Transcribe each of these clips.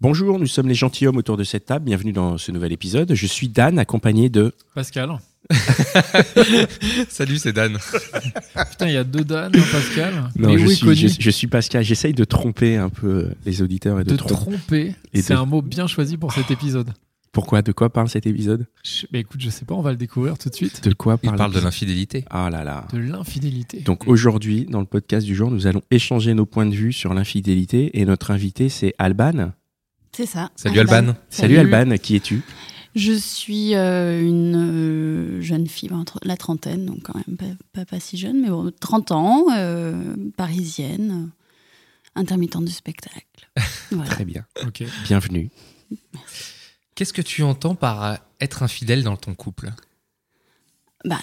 Bonjour, nous sommes les gentilshommes autour de cette table. Bienvenue dans ce nouvel épisode. Je suis Dan, accompagné de. Pascal. Salut, c'est Dan. Putain, il y a deux Dan, un Pascal. Non, je suis, connu je, je suis Pascal. J'essaye de tromper un peu les auditeurs et de, De tromper. tromper, Et c'est de- un mot bien choisi pour cet épisode. Pourquoi De quoi parle cet épisode? Je- bah écoute, je sais pas, on va le découvrir tout de suite. De quoi Il parle parle de l'infidélité. Ah là là. De l'infidélité. Donc aujourd'hui, dans le podcast du jour, nous allons échanger nos points de vue sur l'infidélité et notre invité, c'est Alban. C'est ça. Salut Alban. Salut, Alban, qui es-tu? Je suis euh, une euh, jeune fille, entre la trentaine, donc quand même pas, pas, pas si jeune, mais bon, 30 ans, euh, parisienne, intermittente du spectacle. Voilà. Très bien. Ok. Bienvenue. Qu'est-ce que tu entends par être infidèle dans ton couple? Bah,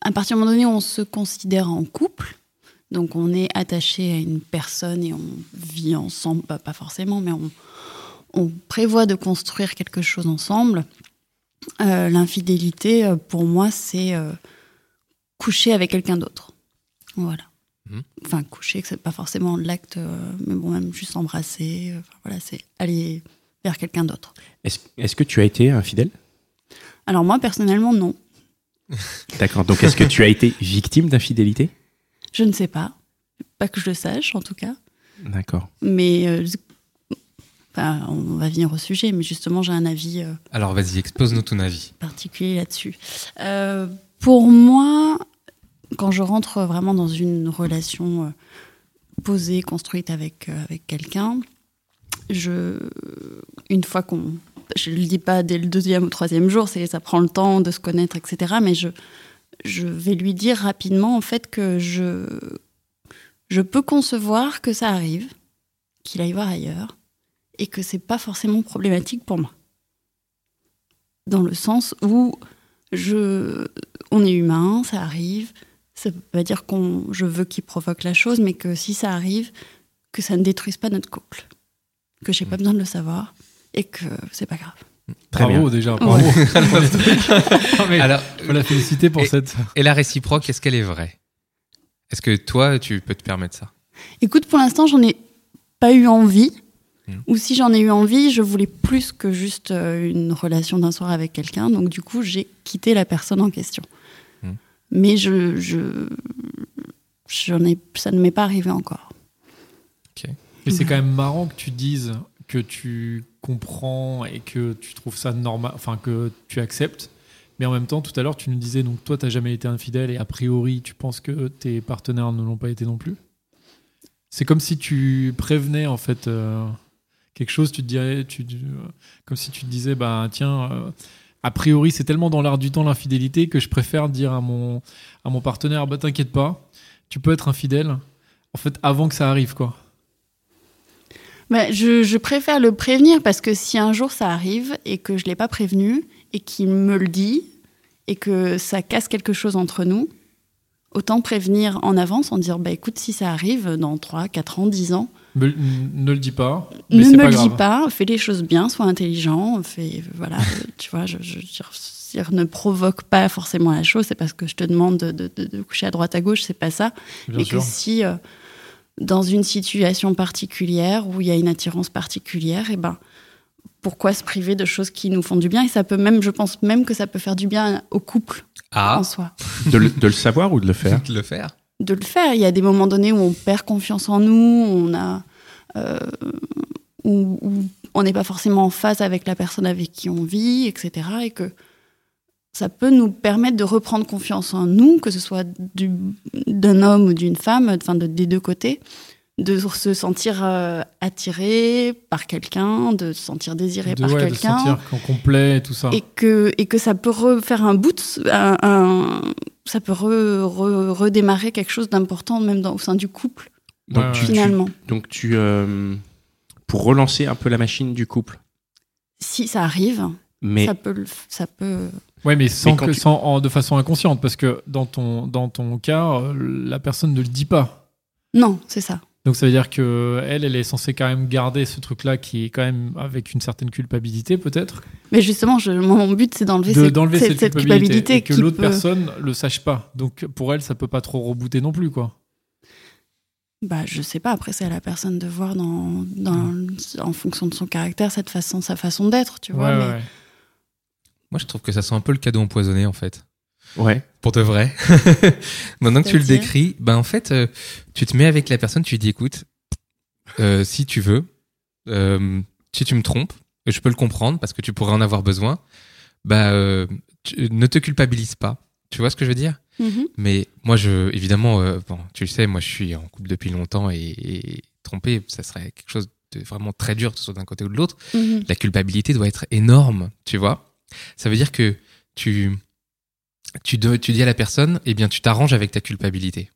à partir d'un moment donné, on se considère en couple. Donc, on est attaché à une personne et on vit ensemble, bah, pas forcément, mais on, on prévoit de construire quelque chose ensemble. Euh, L'infidélité, euh, pour moi, c'est euh, coucher avec quelqu'un d'autre. Voilà. Mhm. Enfin, coucher, que c'est pas forcément l'acte, euh, mais bon, même juste embrasser. enfin, voilà, c'est aller vers quelqu'un d'autre. Est-ce est-ce que tu as été infidèle? Alors, moi, personnellement, non. D'accord. Donc est-ce que tu as été victime d'infidélité? Je ne sais pas. Pas que je le sache, en tout cas. D'accord. Mais enfin, on va venir au sujet, mais justement, j'ai un avis euh, Alors vas-y, expose-nous ton avis. particulier là-dessus. Euh, pour moi, quand je rentre vraiment dans une relation euh, posée, construite avec, avec quelqu'un, je, une fois qu'on. Je ne le dis pas dès le deuxième ou troisième jour, c'est, ça prend le temps de se connaître, etc. Mais je, je vais lui dire rapidement, en fait, que je, je peux concevoir que ça arrive, qu'il aille voir ailleurs, et que c'est pas forcément problématique pour moi. Dans le sens où je, on est humain, ça arrive. Ça veut pas dire qu'on, je veux qu'il provoque la chose, mais que si ça arrive, que ça ne détruise pas notre couple, que j'ai pas besoin de le savoir et que c'est pas grave. Très bravo bien. déjà, bravo. Non, mais Alors, faut la féliciter pour et- cette. et la réciproque, est-ce qu'elle est vraie? Est-ce que toi, tu peux te permettre ça? Écoute, pour l'instant, j'en ai pas eu envie. Ou si j'en ai eu envie, je voulais plus que juste euh, une relation d'un soir avec quelqu'un. Donc du coup, j'ai quitté la personne en question. Mhm. Mais je, je, j'en ai, ça ne m'est pas arrivé encore. Mais c'est quand même marrant que tu dises que tu comprends et que tu trouves ça normal, enfin que tu acceptes. Mais en même temps, tout à l'heure, tu nous disais donc toi, t'as jamais été infidèle et a priori, tu penses que tes partenaires ne l'ont pas été non plus? C'est comme si tu prévenais en fait euh, quelque chose. Tu te dirais, tu, euh, comme si tu te disais, bah tiens, euh, a priori, c'est tellement dans l'air du temps l'infidélité que je préfère dire à mon à mon partenaire, bah t'inquiète pas, tu peux être infidèle. En fait, avant que ça arrive, quoi. Bah, je, je préfère le prévenir parce que si un jour ça arrive et que je l'ai pas prévenu et qu'il me le dit et que ça casse quelque chose entre nous, autant prévenir en avance en dire bah écoute si ça arrive dans 3, 4 ans, 10 ans, Me- ne le dis pas. mais ne me pas le dis pas, fais les choses bien, sois intelligent, fais voilà, tu vois, je, je, je- je- ne provoque pas forcément la chose, c'est parce que je te demande de, de- de- de coucher à droite à gauche, c'est pas ça, Bien mais sûr. que si euh, dans une situation particulière où il y a une attirance particulière, et ben pourquoi se priver de choses qui nous font du bien? Et ça peut même, je pense même que ça peut faire du bien au couple Ah, en soi. De le, de le savoir ou de le faire? De le faire De le faire. Il y a des moments donnés où on perd confiance en nous, on a, euh, où, on n'est pas forcément en phase avec la personne avec qui on vit, etc. Et que ça peut nous permettre de reprendre confiance en nous, que ce soit du- d'un homme ou d'une femme, enfin de- des deux côtés, de se sentir euh, attiré par quelqu'un, de se sentir désiré de, par ouais, de quelqu'un sentir qu'en complet et tout ça. et que, et que ça peut refaire un bout, de- un, un- ça peut re- re- redémarrer quelque chose d'important même dans, au sein du couple. Donc, Ouais, tu, ouais. tu- finalement. donc tu, euh, pour relancer un peu la machine du couple. Si ça arrive, Mais ça peut, ça peut. Ouais, mais sans Mais que, tu- sans, en- de façon inconsciente, parce que dans ton, dans ton cas, euh, la personne ne le dit pas. Non, c'est ça. Donc ça veut dire que elle, elle est censée quand même garder ce truc-là qui est quand même avec une certaine culpabilité peut-être, Mais justement, je, mon but, c'est d'enlever de- cette, culpabilité, culpabilité et que qui l'autre peut- personne le sache pas. Donc pour elle, ça peut pas trop rebooter non plus quoi. Bah, je sais pas. Après, c'est à la personne de voir dans, dans, en fonction de son caractère, cette façon, sa façon d'être, tu vois. Ouais, mais- ouais. Moi, je trouve que ça sent un peu le cadeau empoisonné, en fait. Ouais, Pour de vrai. Maintenant que tu le décris, ben en fait, euh, tu te mets avec la personne, tu lui dis écoute, euh, si tu veux, euh, si tu me trompes, et je peux le comprendre parce que tu pourrais en avoir besoin, bah euh, tu- ne te culpabilise pas. Tu vois ce que je veux dire? Mhm. Mais moi, je, évidemment, euh, bon, tu le sais, moi, je suis en couple depuis longtemps et, et tromper, ça serait quelque chose de vraiment très dur, que ce soit d'un côté ou de l'autre Mhm. la culpabilité doit être énorme, tu vois? Ça veut dire que tu, tu, dois- tu dis à la personne, eh bien, tu t'arranges avec ta culpabilité.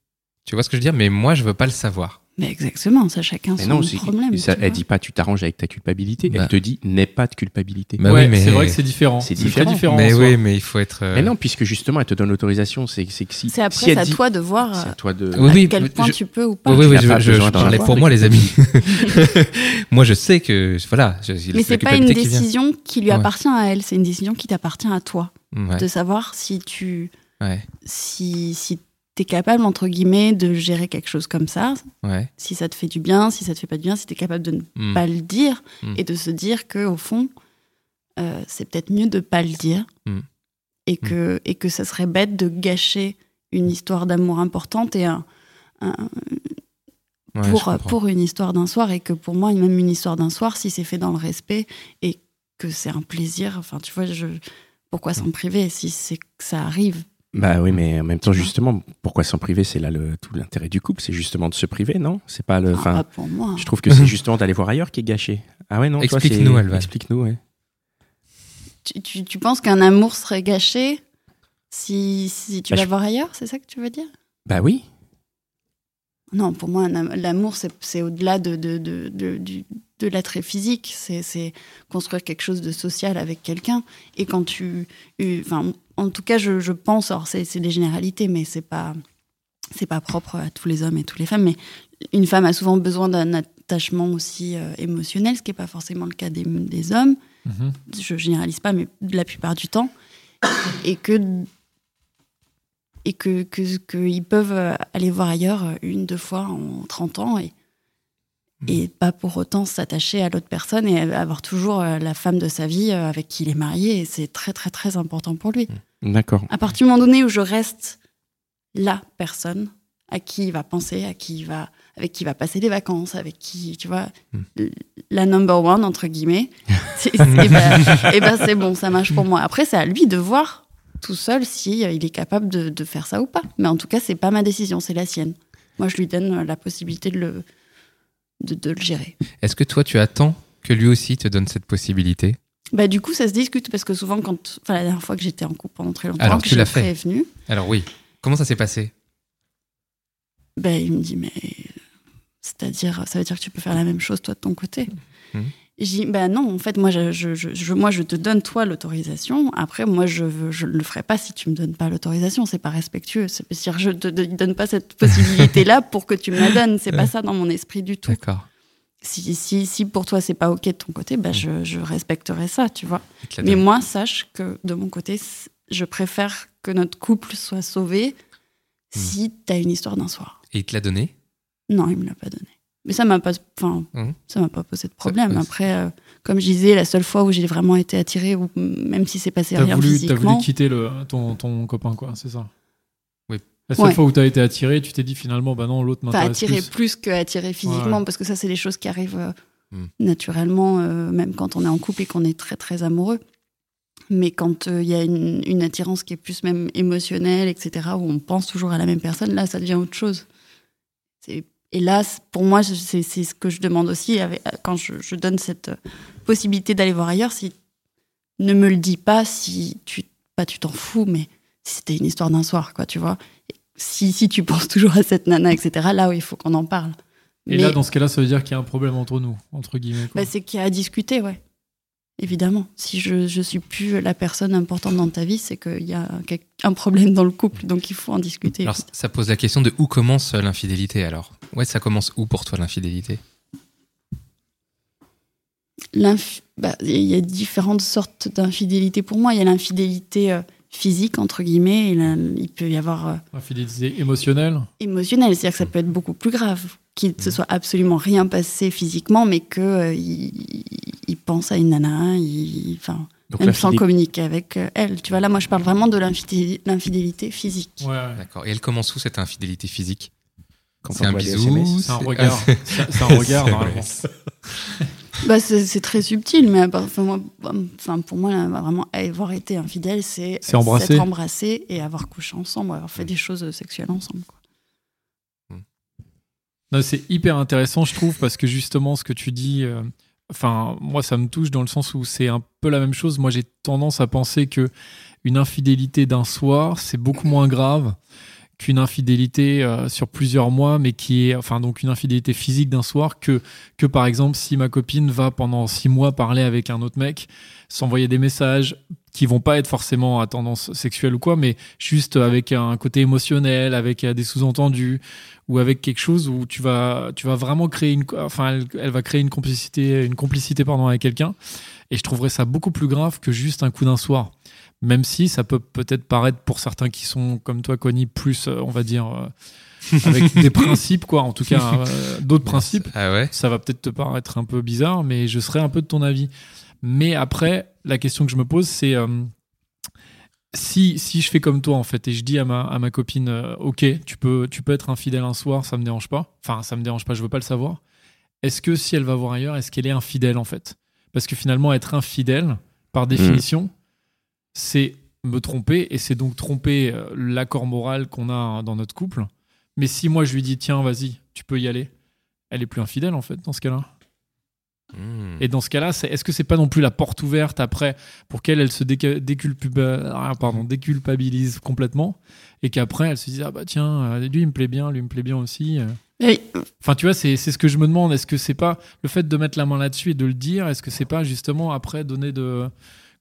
Tu vois ce que je veux dire? Mais moi, je veux pas le savoir. Mais exactement, ça, chacun mais son non, problème. ça, elle dit pas tu t'arranges avec ta culpabilité, Bah. elle te dit n'aie pas de culpabilité. Bah Ouais, oui, mais- c'est vrai que c'est différent. C'est très différent. différent. mais oui, mais il faut être. euh, Mais non, puisque justement elle te donne l'autorisation, c'est c'est que si, C'est après, si c'est elle à dit- toi de voir c'est à toi de. Oui, à oui, quel point je- tu peux ou pas. Oui, oui, je, je- parlais pour moi, les amis. moi, je sais que voilà. je- Mais c'est pas une décision qui lui appartient à elle, c'est une décision qui t'appartient à toi. Ouais, De savoir si tu ouais, si, si es capable, entre guillemets, de gérer quelque chose comme ça, ouais. si ça te fait du bien, si ça te fait pas du bien, si tu es capable de ne Hmm. pas le dire Mm. et de se dire que au fond, euh, c'est peut-être mieux de pas le dire Mm. et, que, et que ça serait bête de gâcher une histoire d'amour importante et un, un- Ouais, je pour, pour une histoire d'un soir et que pour moi, même une histoire d'un soir, si c'est fait dans le respect et que c'est un plaisir, enfin tu vois, je, pourquoi s'en priver si c'est que ça arrive? Bah oui, mais en même temps, justement, pourquoi s'en priver? C'est là le, tout l'intérêt du couple, c'est justement de se priver, non? C'est pas le. Enfin, pas pour moi. je trouve que c'est justement d'aller voir ailleurs qui est gâché. Ah ouais, non Explique-nous, Alvan. Explique-nous, ouais. Tu, tu- tu penses qu'un amour serait gâché si, si tu Bah, vas je- voir ailleurs C'est ça que tu veux dire? Bah oui. Non, pour moi, l'amour, c'est c'est au-delà de, de, de, de, du- de l'attrait physique. C'est- construire quelque chose de social avec quelqu'un. Et quand tu. eu- Enfin, en tout cas, je, je pense, alors c'est des généralités, mais c'est pas. C'est pas propre à tous les hommes et toutes les femmes, mais une femme a souvent besoin d'un attachement aussi euh, émotionnel, ce qui n'est pas forcément le cas des, des hommes. Mhm. Je généralise pas, mais la plupart du temps. Et que et que, que, que ils peuvent euh, aller voir ailleurs euh, une, deux fois en 30 ans et, et pas pour autant s'attacher à l'autre personne et avoir toujours euh, la femme de sa vie euh, avec qui il est marié. Et c'est très, très, très important pour lui. D'accord. À partir du moment donné où je reste la personne à qui il va penser, à qui il va, avec qui il va passer des vacances, avec qui, tu vois, la number one, entre guillemets, et ben, et ben, c'est bon, ça marche pour moi. Après, c'est à lui de voir tout seul si euh, il est capable de, de faire ça ou pas. Mais en tout cas, c'est pas ma décision, c'est la sienne. Moi, je lui donne la possibilité de le, de, de le gérer. Est-ce que toi, tu attends que lui aussi te donne cette possibilité? Bah, du coup, ça se discute parce que souvent, quand, enfin, la dernière fois que j'étais en couple pendant très longtemps, Alors, que tu l'as fait. prévenu, Alors oui. Comment ça s'est passé? Ben, il me dit, mais c'est-à-dire, ça veut dire que tu peux faire la même chose toi de ton côté. Mhm. Dis, ben non, en fait, moi je, je, je- je- moi, je te donne toi l'autorisation. Après, moi, je ne ne le ferai pas si tu me donnes pas l'autorisation. C'est pas respectueux. C'est-à-dire, je te te donne pas cette possibilité-là pour que tu me la donnes. C'est pas ça dans mon esprit du tout. D'accord. Si, si, si pour toi, c'est pas OK de ton côté, ben, je, je respecterai ça, tu vois. Mais moi, sache que de mon côté, je préfère que notre couple soit sauvé si tu as une histoire d'un soir. Et il te l'a donné? Non, il me l'a pas donné. Mais ça m'a pas, enfin, Mhm. ça m'a pas posé de problème. Après, euh, comme je disais, la seule fois où j'ai vraiment été attirée, ou même si c'est passé T'as rien voulu, t'as physiquement, voulu quitter le, ton, ton copain, quoi, c'est ça? Oui. La seule Ouais. fois où t'as été attiré, tu t'es dit finalement, bah non, l'autre m'intéresse attirée plus. plus, que attirée physiquement, Ouais. parce que ça, c'est des choses qui arrivent euh, Mhm. naturellement, euh, même quand on est en couple et qu'on est très très amoureux. Mais quand euh, il y a une, une attirance qui est plus même émotionnelle, etc., où on pense toujours à la même personne, là, ça devient autre chose. C'est- Et là, pour moi, c'est ce que je demande aussi avec- quand je, je donne cette euh, possibilité d'aller voir ailleurs. Si ne me le dis pas, si tu pas tu t'en fous, mais si c'était une histoire d'un soir, quoi, tu vois. Si, si tu penses toujours à cette nana, etc., là où il faut qu'on en parle. Et Mais- là, dans ce cas-là, ça veut dire qu'il y a un problème entre nous, entre guillemets. Bah, c'est qu'il y a à discuter, ouais. Évidemment. Si je, je suis plus la personne importante dans ta vie, c'est qu'il y a un problème dans le couple, donc il faut en discuter. Alors, ça pose la question de où commence l'infidélité alors? Ouais, ça commence où pour toi l'infidélité? L'inf- bah, Il y a différentes sortes d'infidélité pour moi. Il y a l'infidélité euh, physique, entre guillemets, et là, il peut y avoir euh, Infidélité émotionnelle? émotionnelle. C'est-à-dire que ça peut être beaucoup plus grave. Qu'il ne se soit absolument rien passé physiquement, mais qu'il il, il pense à une nana, il, enfin, même sans communiquer avec euh, elle. Tu vois, là, moi, je parle vraiment de l'infidé- l'infidélité physique. Ouais, ouais. D'accord. Et elle commence où cette infidélité physique? Quand C'est un bisou SMS. C'est un regard. C'est un regard, normalement. Bah, c'est très subtil, mais enfin, moi, enfin, pour moi, là, vraiment, avoir été infidèle, c'est C'est embrasser. s'être embrassé et avoir couché ensemble, avoir fait des choses sexuelles ensemble. C'est hyper intéressant, je trouve, parce que justement, ce que tu dis, euh, enfin, moi, ça me touche dans le sens où c'est un peu la même chose. Moi, j'ai tendance à penser que une infidélité d'un soir, c'est beaucoup moins grave qu'une infidélité euh, sur plusieurs mois, mais qui est, enfin, donc une infidélité physique d'un soir, que, que par exemple, si ma copine va pendant six mois parler avec un autre mec, s'envoyer des messages qui vont pas être forcément à tendance sexuelle ou quoi, mais juste avec un côté émotionnel, avec euh, des sous-entendus, ou avec quelque chose où tu vas, tu vas vraiment créer une, enfin, elle, elle va créer une complicité, une complicité pardon avec quelqu'un. Et je trouverais ça beaucoup plus grave que juste un coup d'un soir. Même si ça peut peut-être paraître pour certains qui sont comme toi, Connie, plus, euh, on va dire, euh, avec des principes, quoi. En tout cas, euh, d'autres principes. Ah ouais Ça va peut-être te paraître un peu bizarre, mais je serais un peu de ton avis. Mais après, la question que je me pose, c'est euh, si, si je fais comme toi, en fait, et je dis à ma, à ma copine, OK, tu peux, tu peux être infidèle un soir, ça me dérange pas. Enfin, ça me dérange pas, je veux pas le savoir. Est-ce que si elle va voir ailleurs, est-ce qu'elle est infidèle, en fait? Parce que finalement, être infidèle, par définition, c'est me tromper, et c'est donc tromper euh, l'accord moral qu'on a dans notre couple. Mais si moi, je lui dis, tiens, vas-y, tu peux y aller, elle est plus infidèle, en fait, dans ce cas-là. Hmm. Et dans ce cas-là, c'est- est-ce que c'est pas non plus la porte ouverte après pour qu'elle elle se déca- ah, pardon, déculpabilise complètement et qu'après elle se dise ah bah tiens euh, lui il me plaît bien, lui il me plaît bien aussi. euh. Enfin tu vois c'est c'est ce que je me demande. Est-ce que c'est pas le fait de mettre la main là-dessus et de le dire Est-ce que c'est pas justement après donner de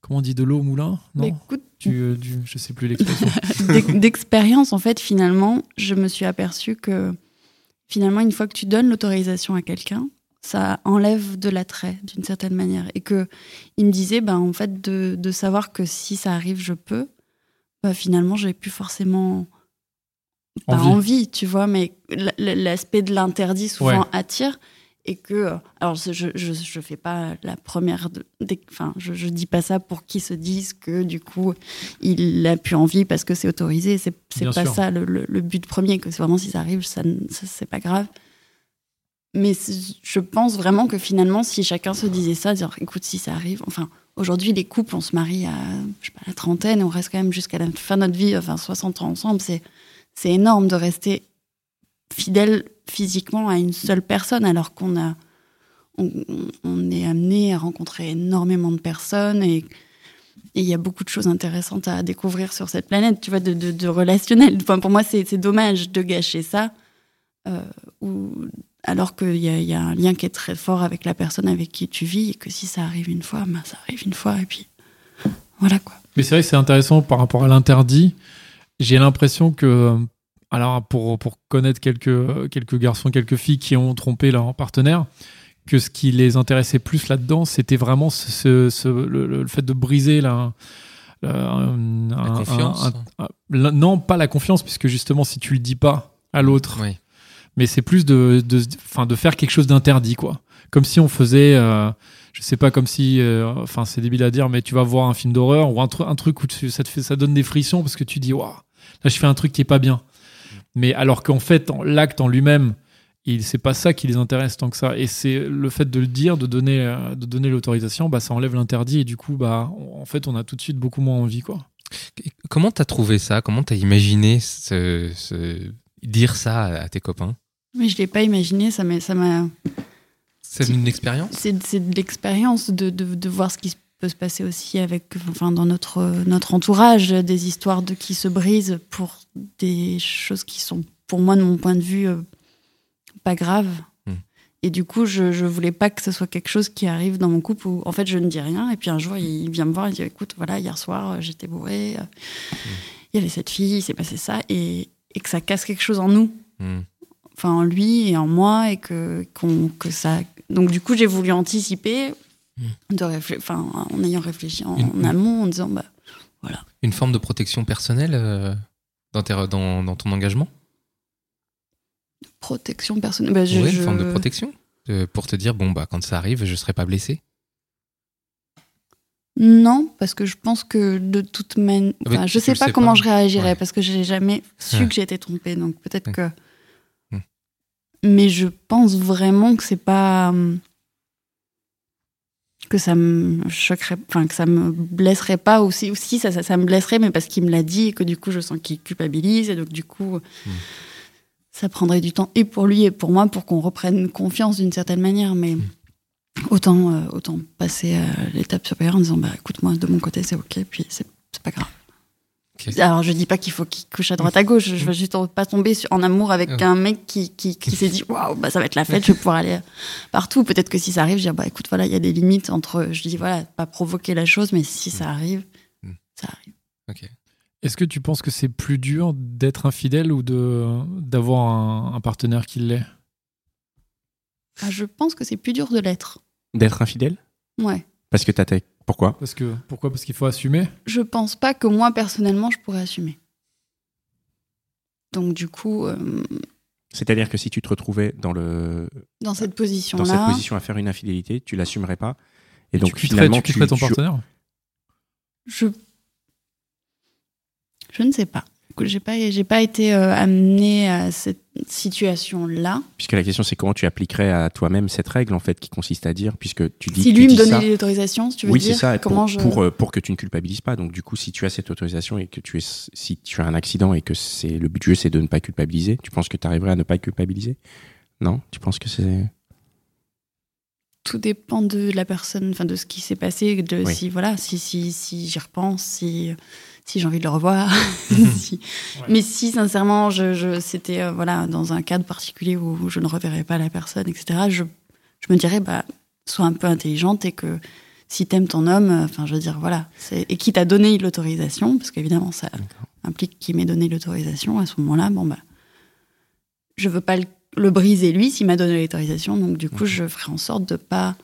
comment on dit de l'eau au moulin Non. écoute, Du, euh, du- je sais plus l'expression. d'ex- d'expérience, en fait, finalement, je me suis aperçue que finalement, une fois que tu donnes l'autorisation à quelqu'un, ça enlève de l'attrait d'une certaine manière. Et que il me disait, ben, en fait, de, de savoir que si ça arrive, je peux, bah, finalement, j'avais plus forcément pas Envie. envie, tu vois, mais l'aspect de l'interdit souvent Ouais. attire. Et que, euh, alors je, je, je fais pas la première, de, des- enfin, je, je dis pas ça pour qu'ils se disent que du coup, il a plus envie parce que c'est autorisé. C'est c'est pas sûr. ça le, le- le but premier, que c'est vraiment si ça arrive, ça, ça, c'est pas grave. Mais je pense vraiment que finalement, si chacun se disait ça, dire écoute, si ça arrive, enfin, aujourd'hui, les couples, on se marie à, je sais pas, la trentaine, on reste quand même jusqu'à la fin de notre vie, enfin, 60 ans ensemble, c'est, c'est énorme de rester fidèle physiquement à une seule personne alors qu'on a, on, est amené à rencontrer énormément de personnes et il y a beaucoup de choses intéressantes à découvrir sur cette planète, tu vois, de, de, relationnel. Pour moi, c'est dommage de gâcher ça, euh, ou, alors qu'il y, y a un lien qui est très fort avec la personne avec qui tu vis, et que si ça arrive une fois, ben, ça arrive une fois, et puis voilà quoi. Mais c'est vrai que c'est intéressant par rapport à l'interdit. J'ai l'impression que, alors pour, pour connaître quelques, quelques garçons, quelques filles qui ont trompé leur partenaire, que ce qui les intéressait plus là-dedans, c'était vraiment ce, ce- ce- le, le fait de briser la, la, un- La confiance. un- un- la- non, pas la confiance, puisque justement, si tu le dis pas à l'autre, Oui. mais c'est plus de, de, enfin, de faire quelque chose d'interdit, quoi. Comme si on faisait, euh, je sais pas, comme si, euh, enfin, c'est débile à dire, mais tu vas voir un film d'horreur ou un, tru- un truc où tu- ça te fait, ça donne des frissons parce que tu dis, waouh, là, je fais un truc qui est pas bien. Mais alors qu'en fait, l'acte en lui-même, il c'est pas ça qui les intéresse tant que ça. Et c'est le fait de le dire, de donner, euh, de donner l'autorisation, bah, ça enlève l'interdit et du coup, bah, on- en fait, on a tout de suite beaucoup moins envie, quoi. Comment t'as trouvé ça? Comment t'as imaginé ce, ce- dire ça à tes copains? Mais je l'ai pas imaginé, ça m'a, ça m'a, C'est une expérience? C'est, de l'expérience de, de, de voir ce qui peut se passer aussi avec, enfin, dans notre, notre entourage, des histoires de qui se brisent pour des choses qui sont, pour moi, de mon point de vue, euh, pas graves. Mhm. Et du coup, je, je voulais pas que ce soit quelque chose qui arrive dans mon couple où, en fait, je ne dis rien. Et puis un jour, il vient me voir, il dit Écoute, voilà, hier soir, euh, j'étais bourré, euh, il y avait cette fille, il s'est passé ça. Et, et que ça casse quelque chose en nous, Hmm. enfin en lui et en moi, et que, qu'on- que ça. Donc, du coup, j'ai voulu anticiper, de enfin, en ayant réfléchi en, Une- amont, en disant Bah, Une forme de protection personnelle euh, dans, tes- dans, dans ton engagement? Protection personnelle. Bah, je- Oui, je- une forme de protection Euh, Pour te dire, bon, bah, quand ça arrive, je serai pas blessé. Non, parce que je pense que de toute manière. Ah, Enfin, je tu sais pas sais comment pas. je réagirais Ouais. parce que j'ai jamais su Ouais. que j'ai été trompée. Donc peut-être Ouais. que. Hmm. Mais je pense vraiment que c'est pas. Que ça me choquerait. Enfin, que ça me blesserait pas aussi. Aussi, ça, ça, ça me blesserait, mais parce qu'il me l'a dit et que du coup, je sens qu'il culpabilise. Et donc, du coup. Hmm. Ça prendrait du temps et pour lui et pour moi pour qu'on reprenne confiance d'une certaine manière. Mais Hmm. autant, euh, autant passer à l'étape supérieure en disant bah écoute moi de mon côté c'est ok puis c'est c'est pas grave. Alors je dis pas qu'il faut qu'il couche à droite à gauche, je veux juste pas tomber sur- en amour avec un mec qui, qui, qui s'est dit waouh bah ça va être la fête, je vais pouvoir aller partout. Peut-être que si ça arrive, je dis bah écoute voilà il y a des limites entre je dis voilà pas provoquer la chose mais si ça arrive Mm. ça arrive. Ok. Est-ce que tu penses que c'est plus dur d'être infidèle ou de d'avoir un, un partenaire qui l'est? Ah, je pense que c'est plus dur de l'être. D'être infidèle? Ouais. Parce que t'as ta- Pourquoi Parce que pourquoi? Parce qu'il faut assumer? Je pense pas que moi personnellement je pourrais assumer. Donc du coup euh, C'est-à-dire que si tu te retrouvais dans, le... dans cette position dans cette position à faire une infidélité, tu l'assumerais pas. Et Et donc tu quitterais, finalement, tu quitterais ton tu- partenaire? Je je ne sais pas. J'ai pas j'ai pas été euh, amenée à cette situation là. Puisque la question c'est comment tu appliquerais à toi-même cette règle en fait qui consiste à dire puisque tu dis Si tu lui me donnait l'autorisation, si tu veux oui dire c'est ça comment pour, je pour, euh, pour que tu ne culpabilises pas. Donc du coup si tu as cette autorisation et que tu es si tu as un accident et que c'est le but du jeu c'est de ne pas culpabiliser tu penses que tu arriverais à ne pas culpabiliser? Non? Tu penses que c'est tout dépend de la personne, enfin de ce qui s'est passé, de Oui. si voilà, si si si j'y repense, si si j'ai envie de le revoir. si- Ouais. Mais si sincèrement, je, je c'était euh, voilà dans un cadre particulier où je ne reverrai pas la personne, etc. Je je me dirais bah sois un peu intelligente et que si t'aimes ton homme, euh, enfin je veux dire voilà, c'est et qui t'a donné l'autorisation, parce qu'évidemment ça implique qu'il m'ait donné l'autorisation à ce moment-là, bon bah je veux pas le, le briser lui s'il m'a donné l'autorisation, donc du coup je ferai en sorte de pas.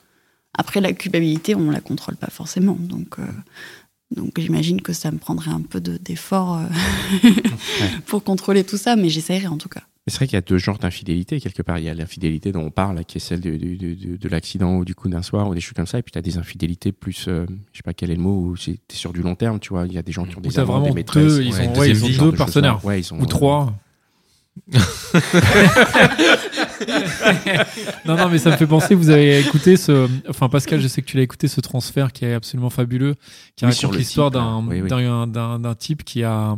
Après la culpabilité, on la contrôle pas forcément, donc euh, donc j'imagine que ça me prendrait un peu de- d'effort euh, pour contrôler tout ça, mais j'essaierai en tout cas. C'est vrai qu'il y a deux genres d'infidélité quelque part. Il y a l'infidélité dont on parle, qui est celle de, de, de, de- de l'accident ou du coup d'un soir ou des choses comme ça. Et puis tu as des infidélités plus, euh, je sais pas quel est le mot, où c'est t'es sur du long terme, tu vois. Il y a des gens qui ont des amants, vraiment des maîtresses. deux, ils ouais, ont, ouais, ils ont deux de partenaires. Ouais, ils ont, Ou euh, trois. non, non, mais ça me fait penser, vous avez écouté ce. Enfin, Pascal, je sais que tu l'as écouté, ce transfert qui est absolument fabuleux, qui Oui, raconte l'histoire d'un Oui, oui. type qui a.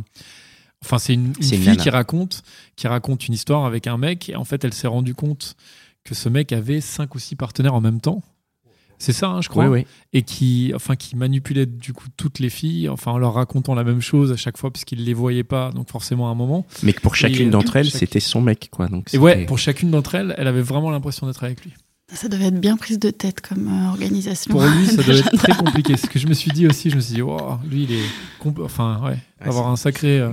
Enfin, c'est une, une fille qui raconte, qui raconte une histoire avec un mec, et en fait, elle s'est rendue compte que ce mec avait cinq ou six partenaires en même temps. C'est ça, hein, je crois Oui, oui. et qui, enfin, qui manipulait du coup toutes les filles, enfin en leur racontant la même chose à chaque fois parce qu'il les voyait pas, donc forcément à un moment. Mais que pour chacune d'entre elles, chaque- c'était son mec, quoi. Donc Et ouais, pour chacune d'entre elles, elle avait vraiment l'impression d'être avec lui. Ça devait être bien prise de tête comme euh, organisation. Pour lui, ça devait être très compliqué. Ce que je me suis dit aussi, je me suis dit, wow, lui, il est, enfin ouais, Ouais, avoir un sacré, euh,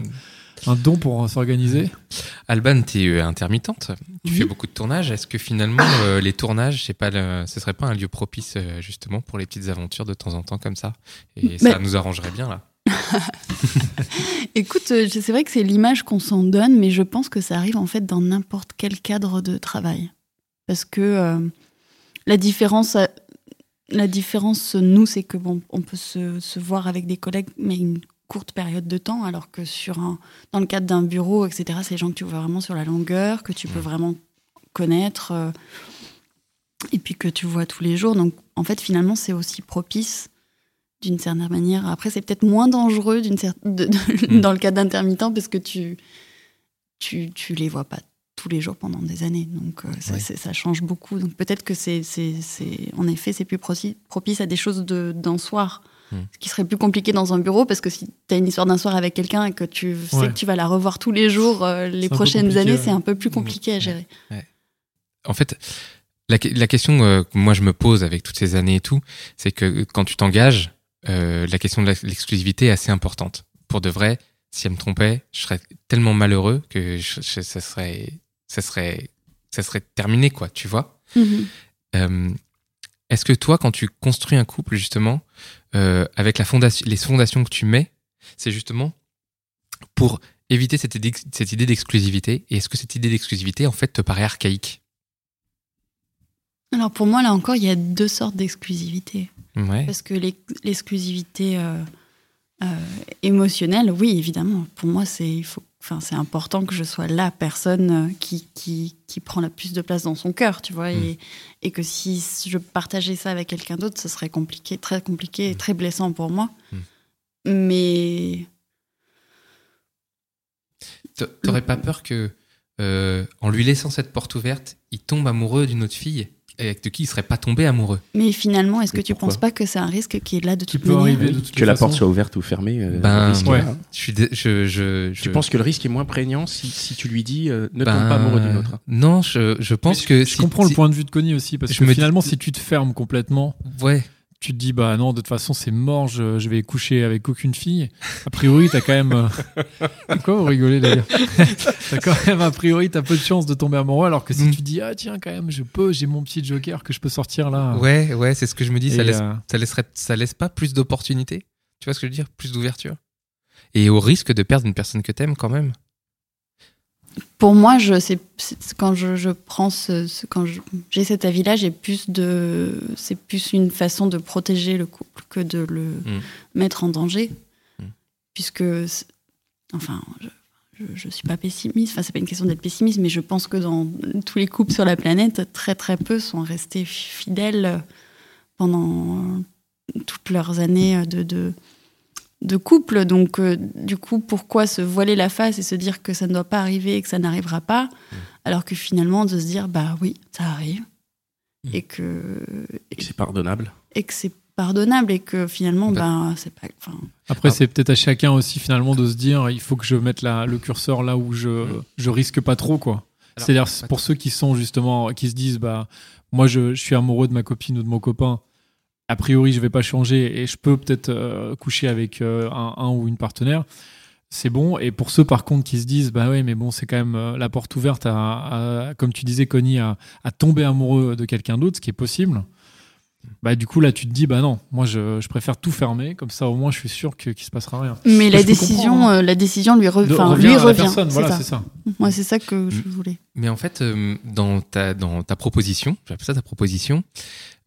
un don pour euh, s'organiser. Alban, tu es intermittente, tu Oui. fais beaucoup de tournages. Est-ce que finalement, euh, les tournages, c'est pas le- ce serait pas un lieu propice euh, justement pour les petites aventures de temps en temps comme ça? Et ça nous arrangerait bien là. Écoute, euh, c'est vrai que c'est l'image qu'on s'en donne, mais je pense que ça arrive en fait dans n'importe quel cadre de travail. Parce que euh, la différence, euh, la différence, nous, c'est que bon, on peut se, se voir avec des collègues, mais une courte période de temps, alors que sur un, dans le cadre d'un bureau, etc., c'est des gens que tu vois vraiment sur la longueur, que tu peux vraiment connaître, euh, et puis que tu vois tous les jours. Donc, en fait, finalement, c'est aussi propice d'une certaine manière. Après, c'est peut-être moins dangereux d'une cer- de- de- Mm. dans le cas d'intermittent parce que tu, tu, tu les vois pas tous les jours pendant des années. Donc, euh, ça, Ouais. c'est- ça change beaucoup. Donc, peut-être que c'est, c'est, c'est- en effet, c'est plus propice à des choses de, d'un soir. Mm. Ce qui serait plus compliqué dans un bureau parce que si tu as une histoire d'un soir avec quelqu'un et que tu sais Ouais. que tu vas la revoir tous les jours euh, les prochaines années, ouais. c'est un peu plus compliqué à gérer. En fait, La, la question euh, que moi je me pose avec toutes ces années et tout, c'est que quand tu t'engages, euh, la question de l'exclusivité est assez importante. Pour de vrai, si elle me trompait, je serais tellement malheureux que je- je- ça serait, ça serait, ça serait terminé quoi, tu vois? Mhm. Est-ce que toi, quand tu construis un couple justement, euh, avec la fondation, les fondations que tu mets, c'est justement pour éviter cette idée, cette idée d'exclusivité. Et est-ce que cette idée d'exclusivité en fait te paraît archaïque? Alors pour moi, là encore, il y a deux sortes d'exclusivité. Ouais. Parce que l'ex- l'exclusivité euh, euh, émotionnelle, oui, évidemment. Pour moi, c'est il faut, enfin, c'est important que je sois la personne euh, qui, qui, qui prend la plus de place dans son cœur, tu vois. Et, et que si je partageais ça avec quelqu'un d'autre, ce serait compliqué, très compliqué et très blessant pour moi. Mais T'a- T'aurais pas peur que, euh, en lui laissant cette porte ouverte, il tombe amoureux d'une autre fille? Avec de qui il serait pas tombé amoureux Mais finalement, est-ce que tu penses pas que c'est un risque qui est là de Qui toute peut manière arriver de toutes Que la porte soit ouverte ou fermée, euh, Ben, ouais. là, hein. Je suis, dé- je, je, je- Tu penses que le risque est moins prégnant si, si tu lui dis euh, ne ben, tombe pas amoureux d'une autre? Non, je, je pense que je si- comprends si- le point de vue de Connie aussi parce Je que me dis- finalement si tu te fermes complètement Ouais. Tu te dis bah non de toute façon c'est mort je, je vais coucher avec aucune fille a priori t'as quand même euh, quoi vous rigolez d'ailleurs t'as quand même a priori t'as peu de chance de tomber amoureux alors que si Mm. tu dis ah tiens quand même je peux j'ai mon petit joker que je peux sortir là Ouais, ouais, c'est ce que je me dis. Ça laisse, euh, ça laisserait, ça laisse pas plus d'opportunités. Tu vois ce que je veux dire? Plus d'ouverture. Et au risque de perdre une personne que t'aimes quand même. Pour moi, je, quand je, je prends ce, ce- quand j'ai cet avis-là, j'ai plus de, c'est plus une façon de protéger le couple que de le Mm. mettre en danger, Mm. puisque, enfin, je, je suis pas pessimiste. Enfin, c'est pas une question d'être pessimiste, mais je pense que dans tous les couples sur la planète, très très peu sont restés fidèles pendant toutes leurs années de, de de couple. Donc, euh, du coup, pourquoi se voiler la face et se dire que ça ne doit pas arriver et que ça n'arrivera pas, alors que finalement, de se dire, bah oui, ça arrive, Mm. et que, et que c'est pardonnable. et que c'est pardonnable, et que finalement, Bah. bah, c'est pas. après Ah. c'est peut-être à chacun aussi finalement de se dire il faut que je mette la, le curseur là où je je risque pas trop quoi Alors, c'est-à-dire pour ceux qui sont justement qui se disent bah moi je, je suis amoureux de ma copine ou de mon copain a priori je vais pas changer et je peux peut-être euh, coucher avec euh, un, un ou une partenaire c'est bon et pour ceux par contre qui se disent bah ouais mais bon c'est quand même euh, la porte ouverte à, à- comme tu disais Connie à, à tomber amoureux de quelqu'un d'autre ce qui est possible bah du coup là tu te dis bah non moi je, je préfère tout fermer comme ça au moins je suis sûr que qu'il se passera rien Mais la décision, hein. euh, la décision lui, re- De- enfin, revient lui à voilà ça. c'est ça Moi, c'est ça que je Mm. voulais. Mais en fait, dans ta, dans ta proposition, j'appelle ça ta proposition,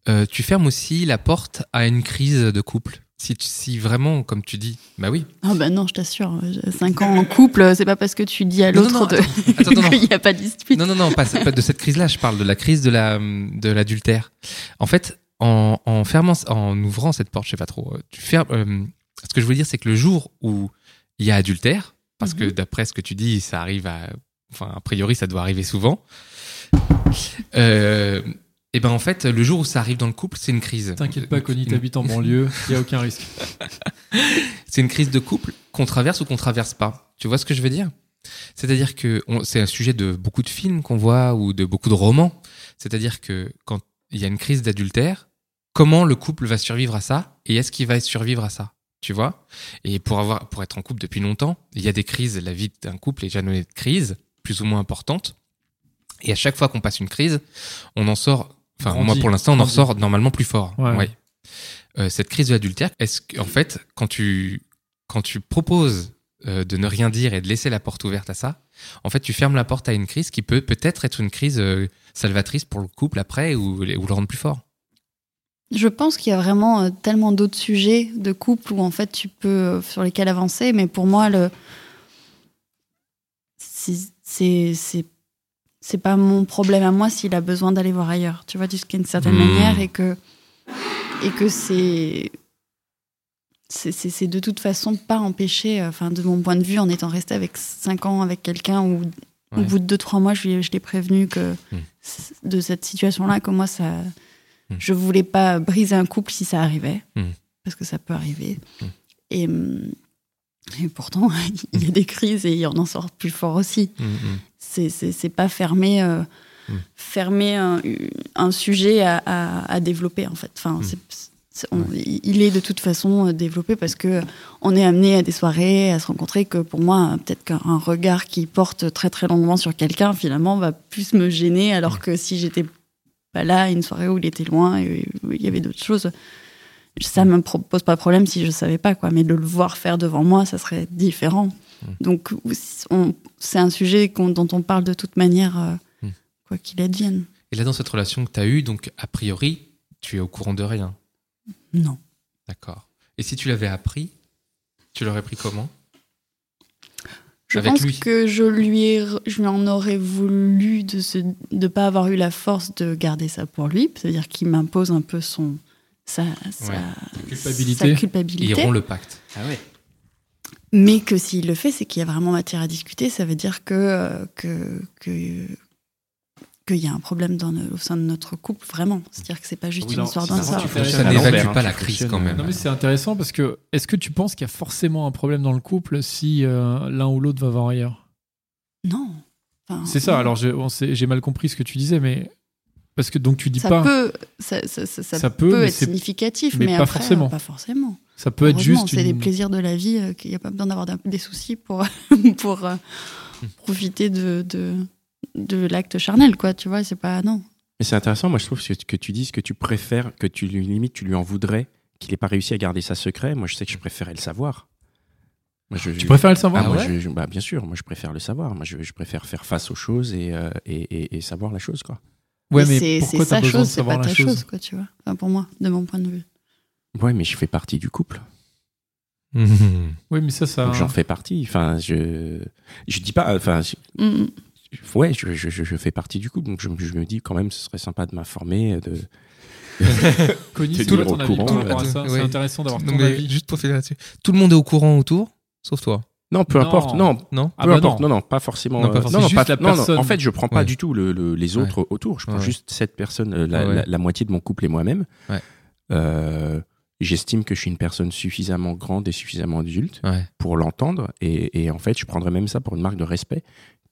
euh, tu fermes aussi la porte à une crise de couple. Si, tu- si vraiment, comme tu dis, bah oui. Ah bah non, je t'assure, 5 ans en couple, c'est pas parce que tu dis à l'autre qu'il n'y a pas de dispute. Non, non, non, pas, pas de cette crise-là. Je parle de la crise de la de l'adultère. En fait, en, en fermant, en ouvrant cette porte, je sais pas trop. euh, Tu fermes. euh, ce que je veux dire, c'est que le jour où il y a adultère, parce que d'après ce que tu dis, ça arrive à, enfin, a priori, ça doit arriver souvent. Euh, et ben en fait, le jour où ça arrive dans le couple, c'est une crise. T'inquiète pas, Connie, t'habites en banlieue, il n'y a aucun risque. c'est une crise de couple qu'on traverse ou qu'on traverse pas. Tu vois ce que je veux dire? C'est-à-dire que c'est un sujet de beaucoup de films qu'on voit ou de beaucoup de romans. C'est-à-dire que quand il y a une crise d'adultère, comment le couple va survivre à ça et est-ce qu'il va survivre à ça? Tu vois? Et pour avoir pour être en couple depuis longtemps, il y a des crises. La vie d'un couple est jalonnée de crises plus ou moins importantes. Et à chaque fois qu'on passe une crise, on en sort. Enfin, Grandi. moi pour l'instant, on en ressort normalement plus fort. Ouais. Ouais. Euh, cette crise de l'adultère, est-ce qu'en fait, quand tu, quand tu proposes euh, de ne rien dire et de laisser la porte ouverte à ça, en fait, tu fermes la porte à une crise qui peut peut-être être une crise euh, salvatrice pour le couple après ou, ou le rendre plus fort? Je pense qu'il y a vraiment tellement d'autres sujets de couple où en fait tu peux sur lesquels avancer, mais pour moi le c'est c'est pas mon problème à moi s'il a besoin d'aller voir ailleurs, tu vois, d'une certaine Hmm. manière et que et que c'est c'est- de toute façon pas empêché, euh, enfin de mon point de vue, en étant resté avec cinq ans avec quelqu'un où au bout de deux trois mois, je, je l'ai prévenu que Hmm. de cette situation-là, que moi ça, Hmm. je voulais pas briser un couple si ça arrivait, parce que ça peut arriver. Et, hum, et pourtant, il y a des crises et on en sort plus fort aussi. Mm, mm. C'est pas fermé. euh, Mm. fermer un, un sujet à, à- à développer en fait. Enfin, Mm. on- il est de toute façon euh, développé parce que on est amené à des soirées, à se rencontrer. Que pour moi, peut-être qu'un regard qui porte très très longuement sur quelqu'un, finalement, va plus me gêner. Alors que si j'étais pas là une soirée où il était loin et où il y avait d'autres choses, ça me pose pas de problème si je savais pas quoi. Mais de le voir faire devant moi, ça serait différent. Donc on- c'est un sujet dont on parle de toute manière, euh, Mm. quoi qu'il advienne. Et là, dans cette relation que tu as eue, donc a priori, tu es au courant de rien? Non. D'accord. Et si tu l'avais appris, tu l'aurais pris comment? Je Avec pense lui? que je lui, ai, je lui en aurais voulu de ne de pas avoir eu la force de garder ça pour lui. C'est-à-dire qu'il m'impose un peu son, sa, sa, Ouais. Culpabilité. sa culpabilité. Ils rompt le pacte. Ah ouais. Mais que s'il le fait, c'est qu'il y a vraiment matière à discuter. Ça veut dire que euh, que que qu'il y a un problème dans le- au sein de notre couple, vraiment. C'est-à-dire que c'est pas juste Oui, une histoire d'un tu Ça n'évacue hein, pas la crise quand même. Non mais c'est intéressant parce que est-ce que tu penses qu'il y a forcément un problème dans le couple si euh, l'un ou l'autre va voir ailleurs? Non. Enfin, C'est ça. non. Alors j'ai mal compris ce que tu disais, mais parce que donc tu dis ça pas. peut, ça, ça- ça- ça Ça peut, être significatif, mais mais, pas après, forcément. euh, Pas forcément. Ça peut être juste c'est des une. plaisirs de la vie euh, qu'il n'y a pas besoin d'avoir des soucis pour pour euh, profiter de de, de l'acte charnel, quoi. Tu vois, c'est pas non. Mais c'est intéressant, moi je trouve que, que tu dises que tu préfères, que tu lui limite, tu lui en voudrais qu'il n'ait pas réussi à garder ça secret. Moi je sais que je préférais le savoir. Moi, je, Tu préfères le savoir? Ah, moi, ouais je- je- bah, Bien sûr, moi je préfère le savoir. Moi je, je préfère faire face aux choses et, euh, et, et- et savoir la chose. Quoi. Ouais, Mais mais c'est sa de chose, c'est pas ta chose, chose, quoi, tu vois. Enfin, pour moi, de mon point de vue. Ouais, mais je fais partie du couple. Oui, mais ça, ça. J'en fais partie. Enfin, je, je dis pas. Enfin, je- ouais, je, je, je- fais partie du couple. Donc je, je me dis quand même, ce serait sympa de m'informer. De... Connie, T'es c'est au courant, par rapport à euh, ça ouais. C'est intéressant d'avoir ton mais avis. juste pour finir là-dessus. Tout le monde est au courant autour, sauf toi. Non, peu Non. importe. Non, Non Ah peu bah importe. non. Non. non, pas forcément. Non, pas forcément. Personne. En fait, je prends pas Ouais. du tout le- le- les autres autour. Je prends Ouais. juste cette personne, euh, la, Ouais. la- la moitié de mon couple et moi-même. Euh, J'estime que je suis une personne suffisamment grande et suffisamment adulte pour l'entendre. Et, et en fait, je prendrais même ça pour une marque de respect.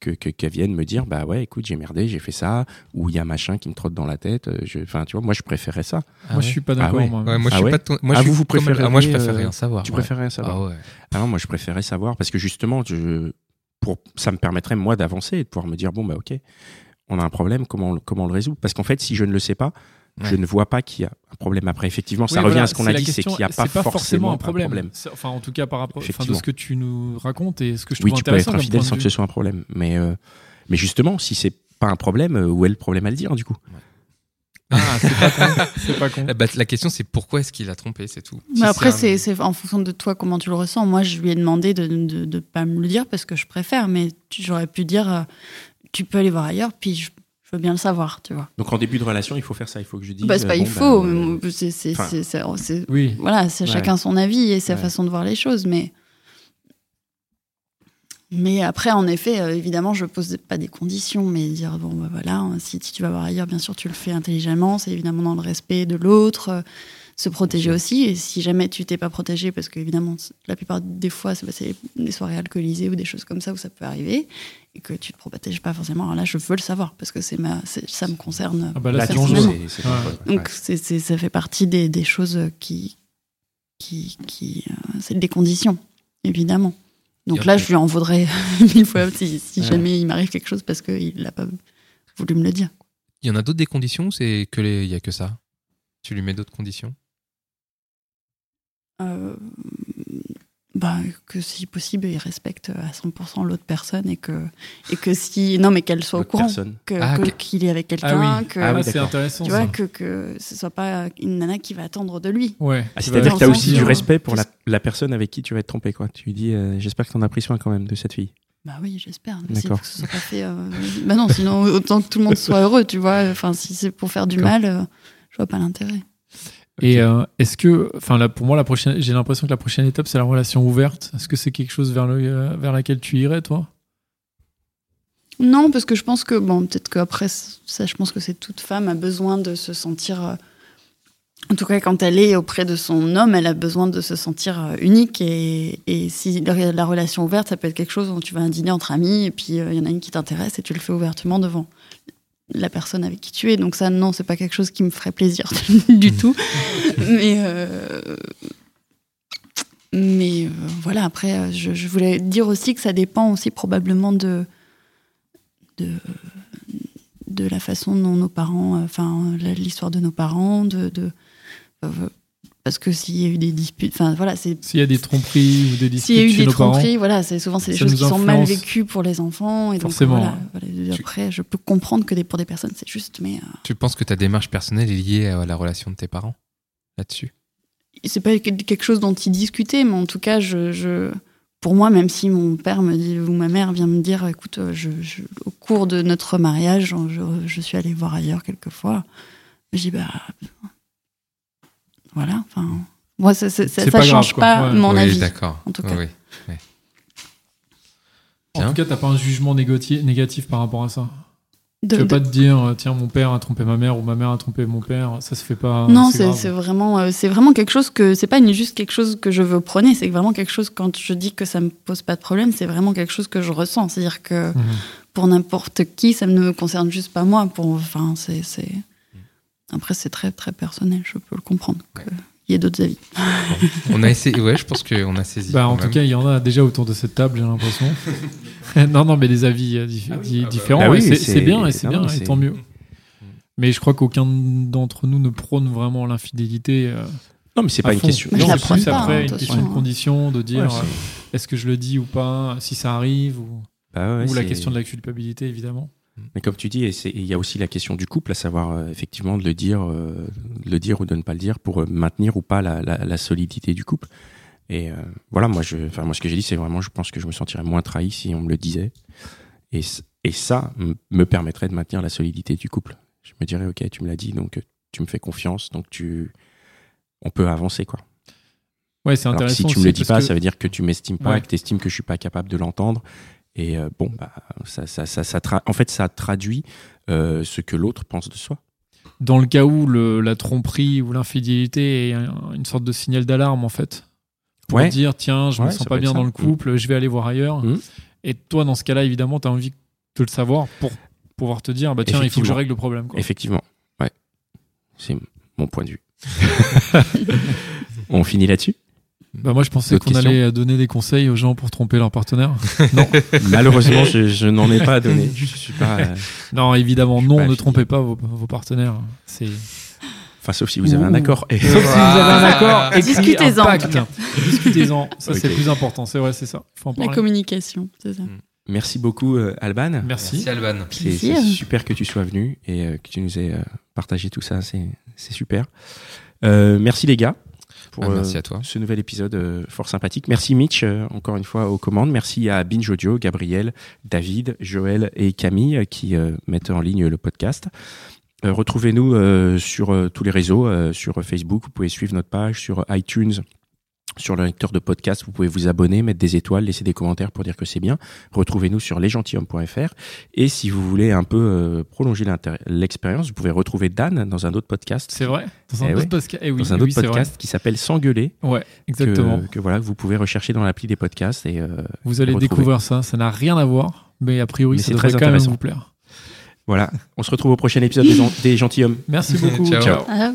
Que, que, qu'elle vienne me dire, bah ouais, écoute, j'ai merdé, j'ai fait ça, ou il y a machin qui me trotte dans la tête. euh, je- Enfin, tu vois, moi, je préférais ça. Ah Moi, je suis pas d'accord. ouais? moi. Ouais, moi, je Ah suis ouais? pas de ton- Moi, Ah, je vous, vous préférez, ah, moi, je euh, préfère rien savoir. Tu ouais. préférais rien savoir Ah ouais. Ah non, moi, je préférais savoir parce que justement, je, pour, ça me permettrait, moi, d'avancer et de pouvoir me dire bon, bah, ok, on a un problème, comment, on comment on le résout? Parce qu'en fait, si je ne le sais pas, je ne vois pas qu'il y a un problème après. Effectivement, ça Oui, revient voilà, à ce qu'on a dit, c'est qu'il n'y a pas, forcément un problème. Enfin, en tout cas, par rapport enfin, de Effectivement. ce que tu nous racontes et ce que je Oui, trouve tu peux être intéressant. infidèle sans que ce soit un problème. Mais, euh, mais justement, si c'est pas un problème, euh, où est le problème à le dire, du coup? Ah, c'est pas con. C'est pas con. La, bah, la question, c'est pourquoi est-ce qu'il a trompé, c'est tout. Si après, c'est en fonction de toi comment tu le ressens. Moi, je lui ai demandé de ne pas me le dire parce que je préfère, mais j'aurais pu dire euh, tu peux aller voir ailleurs, puis je, je veux bien le savoir, tu vois. Donc, en début de relation, il faut faire ça. Il faut que je dise. Bah, c'est pas euh, il bon, faut, bah, euh, c'est c'est- enfin, c'est- c'est- c'est- Oui. voilà, c'est Ouais. chacun son avis et sa Ouais. façon de voir les choses, mais mais après, en effet, euh, évidemment, je pose pas des conditions, mais dire bon, bah voilà, hein, si, si tu vas voir ailleurs, bien sûr, tu le fais intelligemment, c'est évidemment dans le respect de l'autre, euh, se protéger aussi. Et si jamais tu t'es pas protégé, parce qu'évidemment, c- la plupart des fois, c'est c'est des soirées alcoolisées ou des choses comme ça où ça peut arriver, et que tu te protèges pas forcément. Alors là, je veux le savoir parce que c'est ma, c'est- ça me concerne. Ah bah là, Là, c'est tu dangereux. c'est- c'est Ouais. dangereux. Donc Ouais. c'est, c'est- ça fait partie des, des choses qui, qui, qui euh, c'est des conditions, évidemment. Donc là, je lui en vaudrais mille fois si, si Ouais. jamais il m'arrive quelque chose parce qu'il n'a pas voulu me le dire. Il y en a d'autres des conditions ou c'est que les... il y a que ça? Tu lui mets d'autres conditions? Bah, que si possible, il respecte à 100% l'autre personne et que, et que si. Non, mais qu'elle soit au courant personne. que, Ah, que- que- qu'il est avec Ah quelqu'un, oui. que, Ah oui, Ah, c'est intéressant. tu vois, ça. que, que ce soit pas une nana qui va attendre de lui. Ouais. Ah, C'est-à-dire que tu as aussi du respect pour la, la personne avec qui tu vas être trompé. Quoi. Tu lui dis, euh, j'espère que tu en as pris soin quand même de cette fille. Bah oui, j'espère. Mais D'accord. pour que ce soit pas fait. euh, Bah non, sinon autant que tout le monde soit heureux, tu vois. Enfin, si c'est pour faire du D'accord. mal, euh, je vois pas l'intérêt. Et euh, est-ce que, enfin là, pour moi, la prochaine, j'ai l'impression que la prochaine étape, c'est la relation ouverte. Est-ce que c'est quelque chose vers, le, euh, vers laquelle tu irais, toi? Non, parce que je pense que bon, peut-être qu'après ça, je pense que c'est toute femme a besoin de se sentir. euh, en tout cas, quand elle est auprès de son homme, elle a besoin de se sentir euh, unique. Et, et si la, la relation ouverte, ça peut être quelque chose où tu vas à un dîner entre amis et puis euh, il y en a une qui t'intéresse et tu le fais ouvertement devant la personne avec qui tu es. Donc ça, non, c'est pas quelque chose qui me ferait plaisir du tout. Mais euh, mais euh, voilà, après, euh, je, je voulais dire aussi que ça dépend aussi probablement de de, de la façon dont nos parents, enfin l'histoire de nos parents, de, de parce que s'il y a eu des disputes, enfin voilà, c'est S'il y a des tromperies ou des disputes s'il y a eu chez des parents, tromperies, voilà, c'est souvent c'est des choses qui sont mal vécues pour les enfants et donc Forcément. voilà, voilà. après je peux comprendre que des, pour des personnes c'est juste, mais euh, Tu penses que ta démarche personnelle est liée à la relation de tes parents là-dessus? C'est pas que- quelque chose dont ils discutaient, mais en tout cas, je, je- pour moi, même si mon père me dit ou ma mère vient me dire, écoute, euh, je, je- au cours de notre mariage, je, je suis allée voir ailleurs quelquefois, je dis bah voilà, enfin, moi ça, ça, ça, C'est ça pas grave, change quoi. pas Ouais. mon oui, avis. d'accord. en tout Oui, cas. oui. en Bien. tout cas, t'as pas un jugement négati- négatif par rapport à ça. De- tu veux de- pas te dire, euh, tiens, mon père a trompé ma mère ou ma mère a trompé mon père. Ça se fait pas. non, c'est c'est c'est vraiment, euh, c'est vraiment quelque chose que c'est pas une- juste quelque chose que je veux prôner, c'est vraiment quelque chose quand je dis que ça me pose pas de problème, c'est vraiment quelque chose que je ressens, c'est-à-dire que Mhm. pour n'importe qui, ça ne me concerne juste pas moi. Pour, enfin, c'est, c'est... Après, c'est très très personnel, je peux le comprendre. Il y a d'autres avis. On a essayé, ouais, je pense qu'on a saisi. Bah, en tout même. cas, il y en a déjà autour de cette table, j'ai l'impression. non, non, mais des avis dif- di- différents. Bah oui, c'est, bien, et c'est bien, et c'est- tant mieux. Mais je crois qu'aucun d'entre nous ne prône vraiment l'infidélité. euh, Non, mais c'est pas une question. Non, c'est plus pas, après hein, une question de condition, de dire Ouais, euh, est-ce que je le dis ou pas, si ça arrive, ou, Bah ouais, ou la question de la culpabilité, évidemment. Mais comme tu dis, et et il y a aussi la question du couple, à savoir euh, effectivement de le dire, euh, de le dire ou de ne pas le dire pour euh, maintenir ou pas la, la- la solidité du couple. Et euh, voilà, moi, je, enfin moi, ce que j'ai dit, c'est vraiment, je pense que je me sentirais moins trahi si on me le disait. Et, et ça me permettrait de maintenir la solidité du couple. Je me dirais, ok, tu me l'as dit, donc tu me fais confiance, donc tu, on peut avancer quoi. Ouais, c'est Alors intéressant. si tu me le dis pas, que- ça veut dire que tu m'estimes pas, Ouais. que tu estimes que je suis pas capable de l'entendre. Et euh, bon, bah, ça, ça, ça, ça en fait, ça traduit euh, ce que l'autre pense de soi. dans le cas où le- la tromperie ou l'infidélité est un- une sorte de signal d'alarme en fait pour Ouais. dire tiens je me Ouais, sens ça pas bien dans le couple je vais aller voir ailleurs Mm. et toi dans ce cas-là évidemment tu as envie de le savoir pour pouvoir te dire bah tiens il faut que je règle le problème quoi. Effectivement, ouais, c'est mon point de vue. On finit là-dessus? Bah moi je pensais qu'on allait donner des conseils aux gens pour tromper leur partenaire Malheureusement, je, je n'en ai pas à donner. Je suis pas. euh, non évidemment Je suis non pas ne trompez pas vos, vos partenaires c'est Enfin, sauf si vous avez un accord. Et- sauf si vous avez un accord Discutez-en, discutez-en ça c'est Ok. le plus important c'est vrai c'est ça il faut en La communication, c'est ça. Merci beaucoup, euh, Alban. merci Merci Alban. C'est c'est super que tu sois venu et euh, que tu nous aies euh, partagé tout ça. C'est c'est super. Euh, merci les gars pour Ah, merci euh, à toi. ce nouvel épisode euh, fort sympathique. Merci Mitch, euh, encore une fois aux commandes. Merci à Binge Audio, Gabriel, David, Joël et Camille qui mettent en ligne le podcast. Retrouvez-nous sur tous les réseaux, sur Facebook. Vous pouvez suivre notre page sur iTunes. Sur le lecteur de podcast, vous pouvez vous abonner, mettre des étoiles, laisser des commentaires pour dire que c'est bien. Retrouvez-nous sur lesgentilhommes.fr. Et si vous voulez un peu euh, prolonger l'expérience, vous pouvez retrouver Dan dans un autre podcast. c'est vrai dans un Eh autre ouais. podcast eh oui, dans un eh autre oui, podcast qui s'appelle S'engueuler. ouais exactement que voilà, vous pouvez rechercher dans l'appli des podcasts. Et, euh, Vous allez retrouver. découvrir ça, ça n'a rien à voir, mais a priori Mais ça c'est devrait très quand même vous plaire. voilà, on se retrouve au prochain épisode des, des Gentilhommes. Merci beaucoup. Ciao. Ciao.